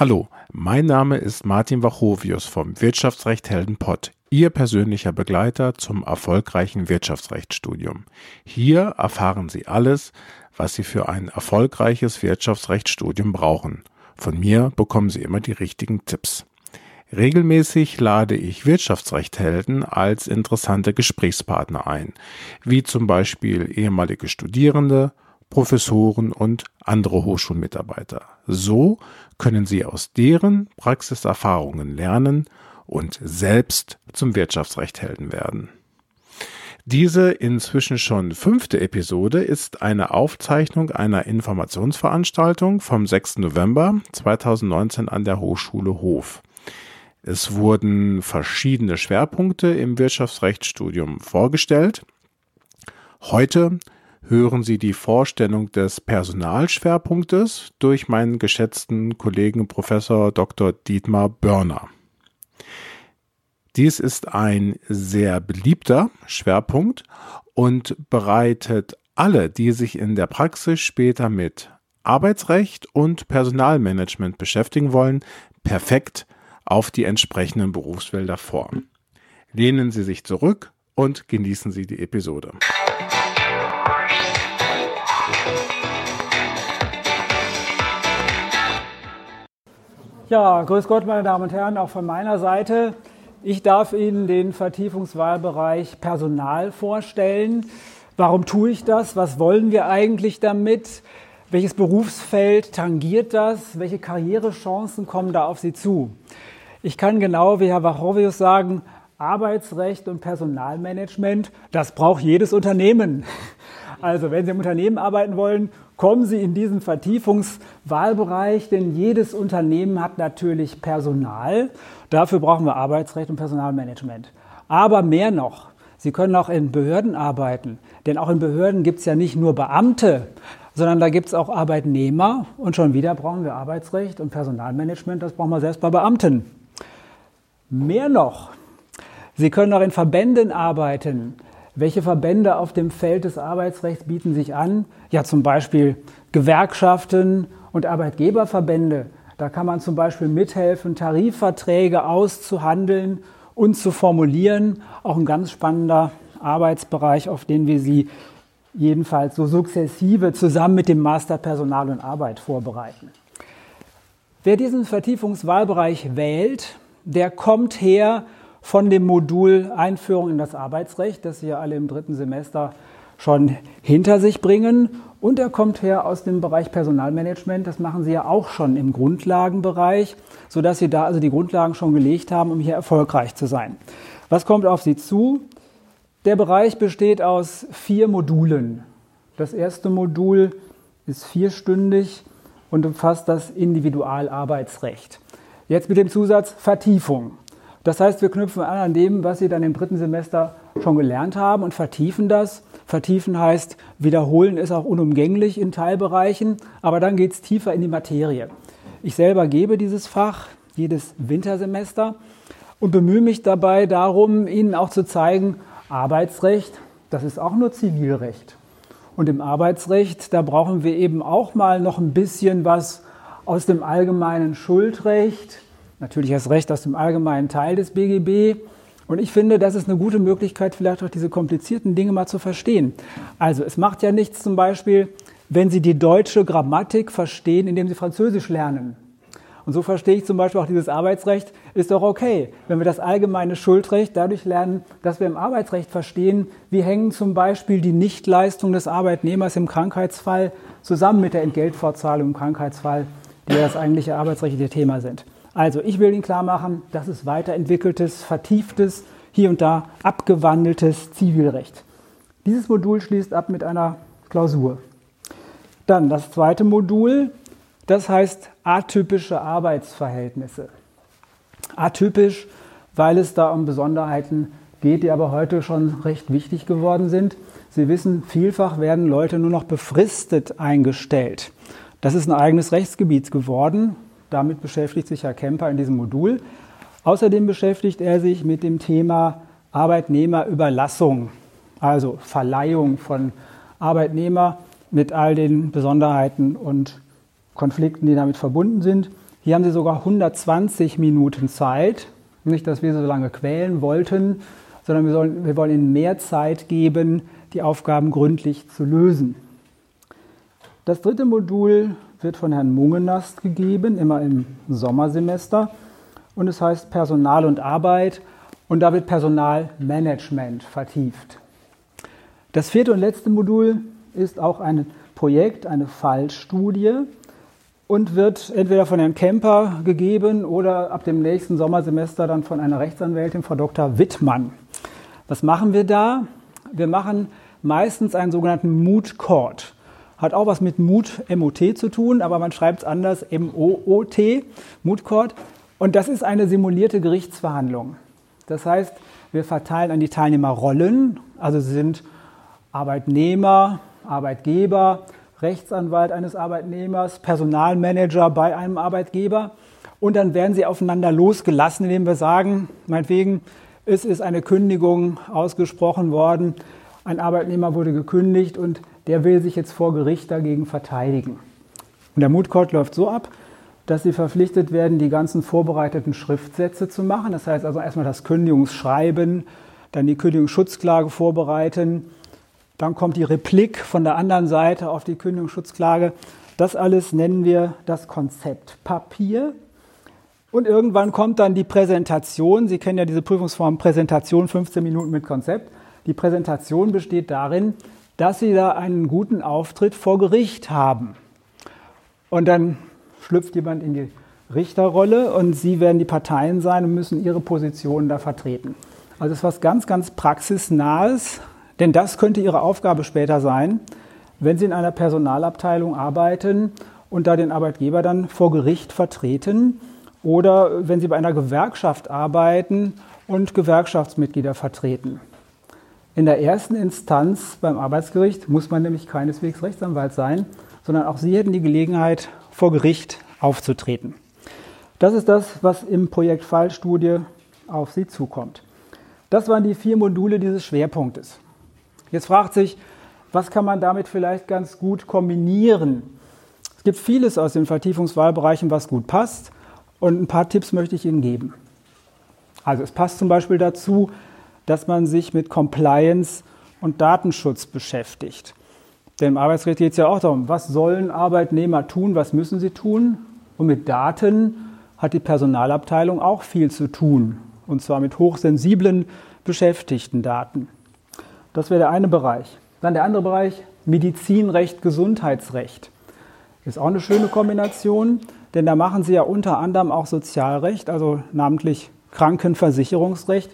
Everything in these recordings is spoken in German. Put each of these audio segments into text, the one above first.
Hallo, mein Name ist Martin Wachovius vom Wirtschaftsrecht Heldenpott, Ihr persönlicher Begleiter zum erfolgreichen Wirtschaftsrechtsstudium. Hier erfahren Sie alles, was Sie für ein erfolgreiches Wirtschaftsrechtsstudium brauchen. Von mir bekommen Sie immer die richtigen Tipps. Regelmäßig lade ich Wirtschaftsrechthelden als interessante Gesprächspartner ein, wie zum Beispiel ehemalige Studierende, Professoren und andere Hochschulmitarbeiter. So können Sie aus deren Praxiserfahrungen lernen und selbst zum Wirtschaftsrechthelden werden. Diese inzwischen schon fünfte Episode ist eine Aufzeichnung einer Informationsveranstaltung vom 6. November 2019 an der Hochschule Hof. Es wurden verschiedene Schwerpunkte im Wirtschaftsrechtsstudium vorgestellt. Heute hören Sie die Vorstellung des Personalschwerpunktes durch meinen geschätzten Kollegen Professor Dr. Dietmar Börner. Dies ist ein sehr beliebter Schwerpunkt und bereitet alle, die sich in der Praxis später mit Arbeitsrecht und Personalmanagement beschäftigen wollen, perfekt auf die entsprechenden Berufsfelder vor. Lehnen Sie sich zurück und genießen Sie die Episode. Ja, grüß Gott, meine Damen und Herren, auch von meiner Seite. Ich darf Ihnen den Vertiefungswahlbereich Personal vorstellen. Warum tue ich das? Was wollen wir eigentlich damit? Welches Berufsfeld tangiert das? Welche Karrierechancen kommen da auf Sie zu? Ich kann genau wie Herr Wachovius sagen, Arbeitsrecht und Personalmanagement, das braucht jedes Unternehmen. Also wenn Sie im Unternehmen arbeiten wollen, kommen Sie in diesen Vertiefungswahlbereich, denn jedes Unternehmen hat natürlich Personal. Dafür brauchen wir Arbeitsrecht und Personalmanagement. Aber mehr noch, Sie können auch in Behörden arbeiten, denn auch in Behörden gibt es ja nicht nur Beamte, sondern da gibt es auch Arbeitnehmer und schon wieder brauchen wir Arbeitsrecht und Personalmanagement, das brauchen wir selbst bei Beamten. Mehr noch, Sie können auch in Verbänden arbeiten. Welche Verbände auf dem Feld des Arbeitsrechts bieten sich an? Ja, zum Beispiel Gewerkschaften und Arbeitgeberverbände. Da kann man zum Beispiel mithelfen, Tarifverträge auszuhandeln und zu formulieren. Auch ein ganz spannender Arbeitsbereich, auf den wir Sie jedenfalls so sukzessive zusammen mit dem Master Personal und Arbeit vorbereiten. Wer diesen Vertiefungswahlbereich wählt, der kommt her von dem Modul Einführung in das Arbeitsrecht, das Sie ja alle im dritten Semester schon hinter sich bringen. Und er kommt her aus dem Bereich Personalmanagement. Das machen Sie ja auch schon im Grundlagenbereich, sodass Sie da also die Grundlagen schon gelegt haben, um hier erfolgreich zu sein. Was kommt auf Sie zu? Der Bereich besteht aus vier Modulen. Das erste Modul ist vierstündig und umfasst das Individualarbeitsrecht. Jetzt mit dem Zusatz Vertiefung. Das heißt, wir knüpfen an an dem, was Sie dann im dritten Semester schon gelernt haben und vertiefen das. Vertiefen heißt, wiederholen ist auch unumgänglich in Teilbereichen, aber dann geht es tiefer in die Materie. Ich selber gebe dieses Fach jedes Wintersemester und bemühe mich dabei darum, Ihnen auch zu zeigen, Arbeitsrecht, das ist auch nur Zivilrecht. Und im Arbeitsrecht, da brauchen wir eben auch mal noch ein bisschen was aus dem allgemeinen Schuldrecht, natürlich erst recht aus dem allgemeinen Teil des BGB. Und ich finde, das ist eine gute Möglichkeit, vielleicht auch diese komplizierten Dinge mal zu verstehen. Also es macht ja nichts zum Beispiel, wenn Sie die deutsche Grammatik verstehen, indem Sie Französisch lernen. Und so verstehe ich zum Beispiel auch dieses Arbeitsrecht, ist doch okay, wenn wir das allgemeine Schuldrecht dadurch lernen, dass wir im Arbeitsrecht verstehen, wie hängen zum Beispiel die Nichtleistung des Arbeitnehmers im Krankheitsfall zusammen mit der Entgeltfortzahlung im Krankheitsfall, die ja das eigentliche arbeitsrechtliche Thema sind. Also ich will Ihnen klar machen, das ist weiterentwickeltes, vertieftes, hier und da abgewandeltes Zivilrecht. Dieses Modul schließt ab mit einer Klausur. Dann das zweite Modul, das heißt atypische Arbeitsverhältnisse. Atypisch, weil es da um Besonderheiten geht, die aber heute schon recht wichtig geworden sind. Sie wissen, vielfach werden Leute nur noch befristet eingestellt. Das ist ein eigenes Rechtsgebiet geworden. Damit beschäftigt sich Herr Kemper in diesem Modul. Außerdem beschäftigt er sich mit dem Thema Arbeitnehmerüberlassung, also Verleihung von Arbeitnehmer mit all den Besonderheiten und Konflikten, die damit verbunden sind. Hier haben Sie sogar 120 Minuten Zeit. Nicht, dass wir so lange quälen wollten, sondern wir, sollen, wir wollen Ihnen mehr Zeit geben, die Aufgaben gründlich zu lösen. Das dritte Modul wird von Herrn Mungenast gegeben, immer im Sommersemester. Und es heißt Personal und Arbeit und da wird Personalmanagement vertieft. Das vierte und letzte Modul ist auch ein Projekt, eine Fallstudie und wird entweder von Herrn Kemper gegeben oder ab dem nächsten Sommersemester dann von einer Rechtsanwältin, Frau Dr. Wittmann. Was machen wir da? Wir machen meistens einen sogenannten Mood Court. Hat auch was mit Mut, M-O-T zu tun, aber man schreibt es anders, M-O-O-T, Mood Court. Und das ist eine simulierte Gerichtsverhandlung. Das heißt, wir verteilen an die Teilnehmer Rollen, also sie sind Arbeitnehmer, Arbeitgeber, Rechtsanwalt eines Arbeitnehmers, Personalmanager bei einem Arbeitgeber. Und dann werden sie aufeinander losgelassen, indem wir sagen, meinetwegen, es ist eine Kündigung ausgesprochen worden, ein Arbeitnehmer wurde gekündigt und der will sich jetzt vor Gericht dagegen verteidigen. Und der Court läuft so ab, dass sie verpflichtet werden, die ganzen vorbereiteten Schriftsätze zu machen. Das heißt also erstmal das Kündigungsschreiben, dann die Kündigungsschutzklage vorbereiten, dann kommt die Replik von der anderen Seite auf die Kündigungsschutzklage. Das alles nennen wir das Konzeptpapier. Und irgendwann kommt dann die Präsentation. Sie kennen ja diese Prüfungsform Präsentation 15 Minuten mit Konzept. Die Präsentation besteht darin, dass Sie da einen guten Auftritt vor Gericht haben. Und dann schlüpft jemand in die Richterrolle und Sie werden die Parteien sein und müssen Ihre Position da vertreten. Also das ist was ganz, ganz praxisnahes, denn das könnte Ihre Aufgabe später sein, wenn Sie in einer Personalabteilung arbeiten und da den Arbeitgeber dann vor Gericht vertreten oder wenn Sie bei einer Gewerkschaft arbeiten und Gewerkschaftsmitglieder vertreten. In der ersten Instanz beim Arbeitsgericht muss man nämlich keineswegs Rechtsanwalt sein, sondern auch Sie hätten die Gelegenheit, vor Gericht aufzutreten. Das ist das, was im Projekt Fallstudie auf Sie zukommt. Das waren die vier Module dieses Schwerpunktes. Jetzt fragt sich, was kann man damit vielleicht ganz gut kombinieren? Es gibt vieles aus den Vertiefungswahlbereichen, was gut passt. Und ein paar Tipps möchte ich Ihnen geben. Also es passt zum Beispiel dazu, dass man sich mit Compliance und Datenschutz beschäftigt. Denn im Arbeitsrecht geht es ja auch darum, was sollen Arbeitnehmer tun, was müssen sie tun. Und mit Daten hat die Personalabteilung auch viel zu tun. Und zwar mit hochsensiblen Beschäftigtendaten. Das wäre der eine Bereich. Dann der andere Bereich, Medizinrecht, Gesundheitsrecht. Ist auch eine schöne Kombination, denn da machen Sie ja unter anderem auch Sozialrecht, also namentlich Krankenversicherungsrecht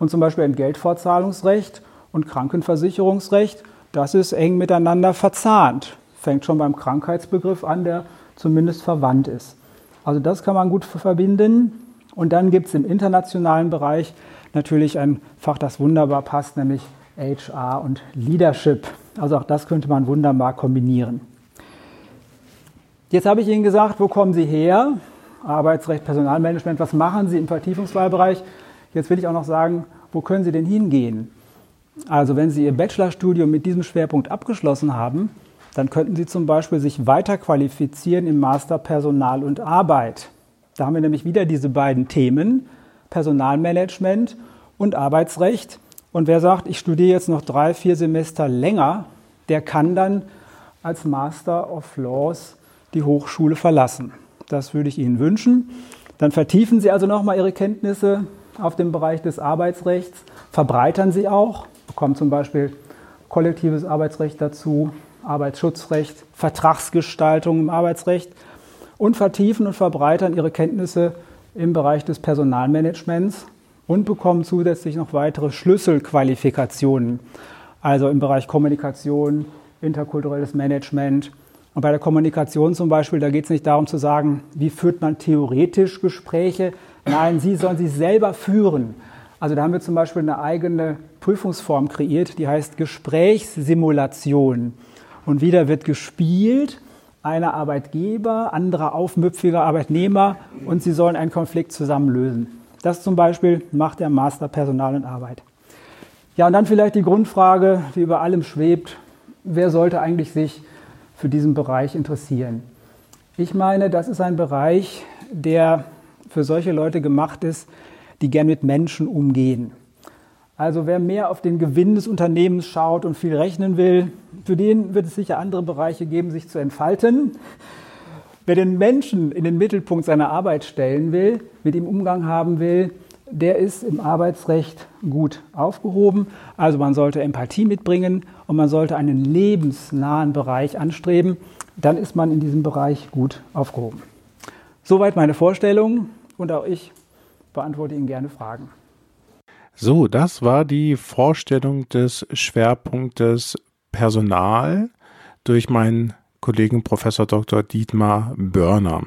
und zum Beispiel Entgeltfortzahlungsrecht und Krankenversicherungsrecht. Das ist eng miteinander verzahnt. Fängt schon beim Krankheitsbegriff an, der zumindest verwandt ist. Also das kann man gut verbinden. Und dann gibt es im internationalen Bereich natürlich ein Fach, das wunderbar passt, nämlich HR und Leadership. Also auch das könnte man wunderbar kombinieren. Jetzt habe ich Ihnen gesagt, wo kommen Sie her? Arbeitsrecht, Personalmanagement, was machen Sie im Vertiefungswahlbereich? Jetzt will ich auch noch sagen, wo können Sie denn hingehen? Also wenn Sie Ihr Bachelorstudium mit diesem Schwerpunkt abgeschlossen haben, dann könnten Sie zum Beispiel sich weiterqualifizieren im Master Personal und Arbeit. Da haben wir nämlich wieder diese beiden Themen, Personalmanagement und Arbeitsrecht. Und wer sagt, ich studiere jetzt noch drei, vier Semester länger, der kann dann als Master of Laws die Hochschule verlassen. Das würde ich Ihnen wünschen. Dann vertiefen Sie also nochmal Ihre Kenntnisse auf dem Bereich des Arbeitsrechts, verbreitern Sie auch, bekommen zum Beispiel kollektives Arbeitsrecht dazu, Arbeitsschutzrecht, Vertragsgestaltung im Arbeitsrecht und vertiefen und verbreitern Ihre Kenntnisse im Bereich des Personalmanagements und bekommen zusätzlich noch weitere Schlüsselqualifikationen, also im Bereich Kommunikation, interkulturelles Management. Und bei der Kommunikation zum Beispiel, da geht es nicht darum zu sagen, wie führt man theoretisch Gespräche. Nein, Sie sollen sie selber führen. Also da haben wir zum Beispiel eine eigene Prüfungsform kreiert, die heißt Gesprächssimulation. Und wieder wird gespielt, einer Arbeitgeber, anderer aufmüpfiger Arbeitnehmer und sie sollen einen Konflikt zusammen lösen. Das zum Beispiel macht der Master Personal und Arbeit. Ja, und dann vielleicht die Grundfrage, die über allem schwebt, wer sollte eigentlich sich für diesen Bereich interessieren? Ich meine, das ist ein Bereich, der für solche Leute gemacht ist, die gern mit Menschen umgehen. Also wer mehr auf den Gewinn des Unternehmens schaut und viel rechnen will, für den wird es sicher andere Bereiche geben, sich zu entfalten. Wer den Menschen in den Mittelpunkt seiner Arbeit stellen will, mit ihm Umgang haben will, der ist im Arbeitsrecht gut aufgehoben. Also man sollte Empathie mitbringen und man sollte einen lebensnahen Bereich anstreben. Dann ist man in diesem Bereich gut aufgehoben. Soweit meine Vorstellung und auch ich beantworte Ihnen gerne Fragen. So, das war die Vorstellung des Schwerpunktes Personal durch meinen Kollegen Professor Dr. Dietmar Börner.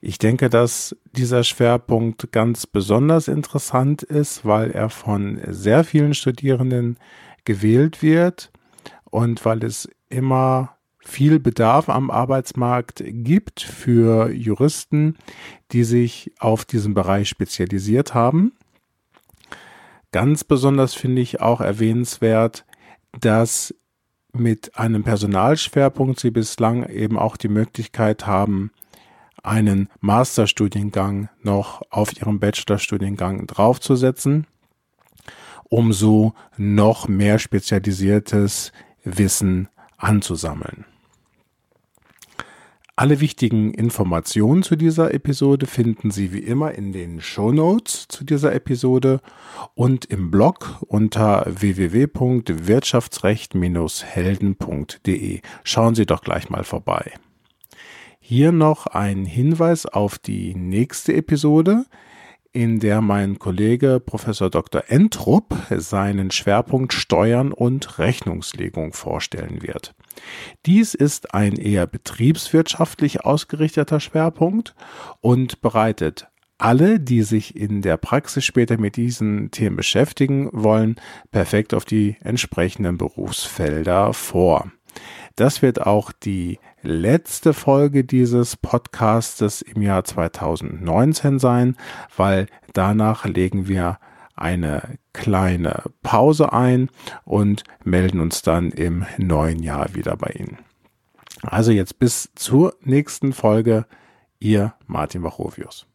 Ich denke, dass dieser Schwerpunkt ganz besonders interessant ist, weil er von sehr vielen Studierenden gewählt wird und weil es immer viel Bedarf am Arbeitsmarkt gibt für Juristen, die sich auf diesen Bereich spezialisiert haben. Ganz besonders finde ich auch erwähnenswert, dass mit einem Personalschwerpunkt Sie bislang eben auch die Möglichkeit haben, einen Masterstudiengang noch auf Ihrem Bachelorstudiengang draufzusetzen, um so noch mehr spezialisiertes Wissen anzusammeln. Alle wichtigen Informationen zu dieser Episode finden Sie wie immer in den Show Notes zu dieser Episode und im Blog unter www.wirtschaftsrecht-helden.de. Schauen Sie doch gleich mal vorbei. Hier noch ein Hinweis auf die nächste Episode, in der mein Kollege Professor Dr. Entrup seinen Schwerpunkt Steuern und Rechnungslegung vorstellen wird. Dies ist ein eher betriebswirtschaftlich ausgerichteter Schwerpunkt und bereitet alle, die sich in der Praxis später mit diesen Themen beschäftigen wollen, perfekt auf die entsprechenden Berufsfelder vor. Das wird auch die letzte Folge dieses Podcastes im Jahr 2019 sein, weil danach legen wir eine kleine Pause ein und melden uns dann im neuen Jahr wieder bei Ihnen. Also jetzt bis zur nächsten Folge, Ihr Martin Wachovius.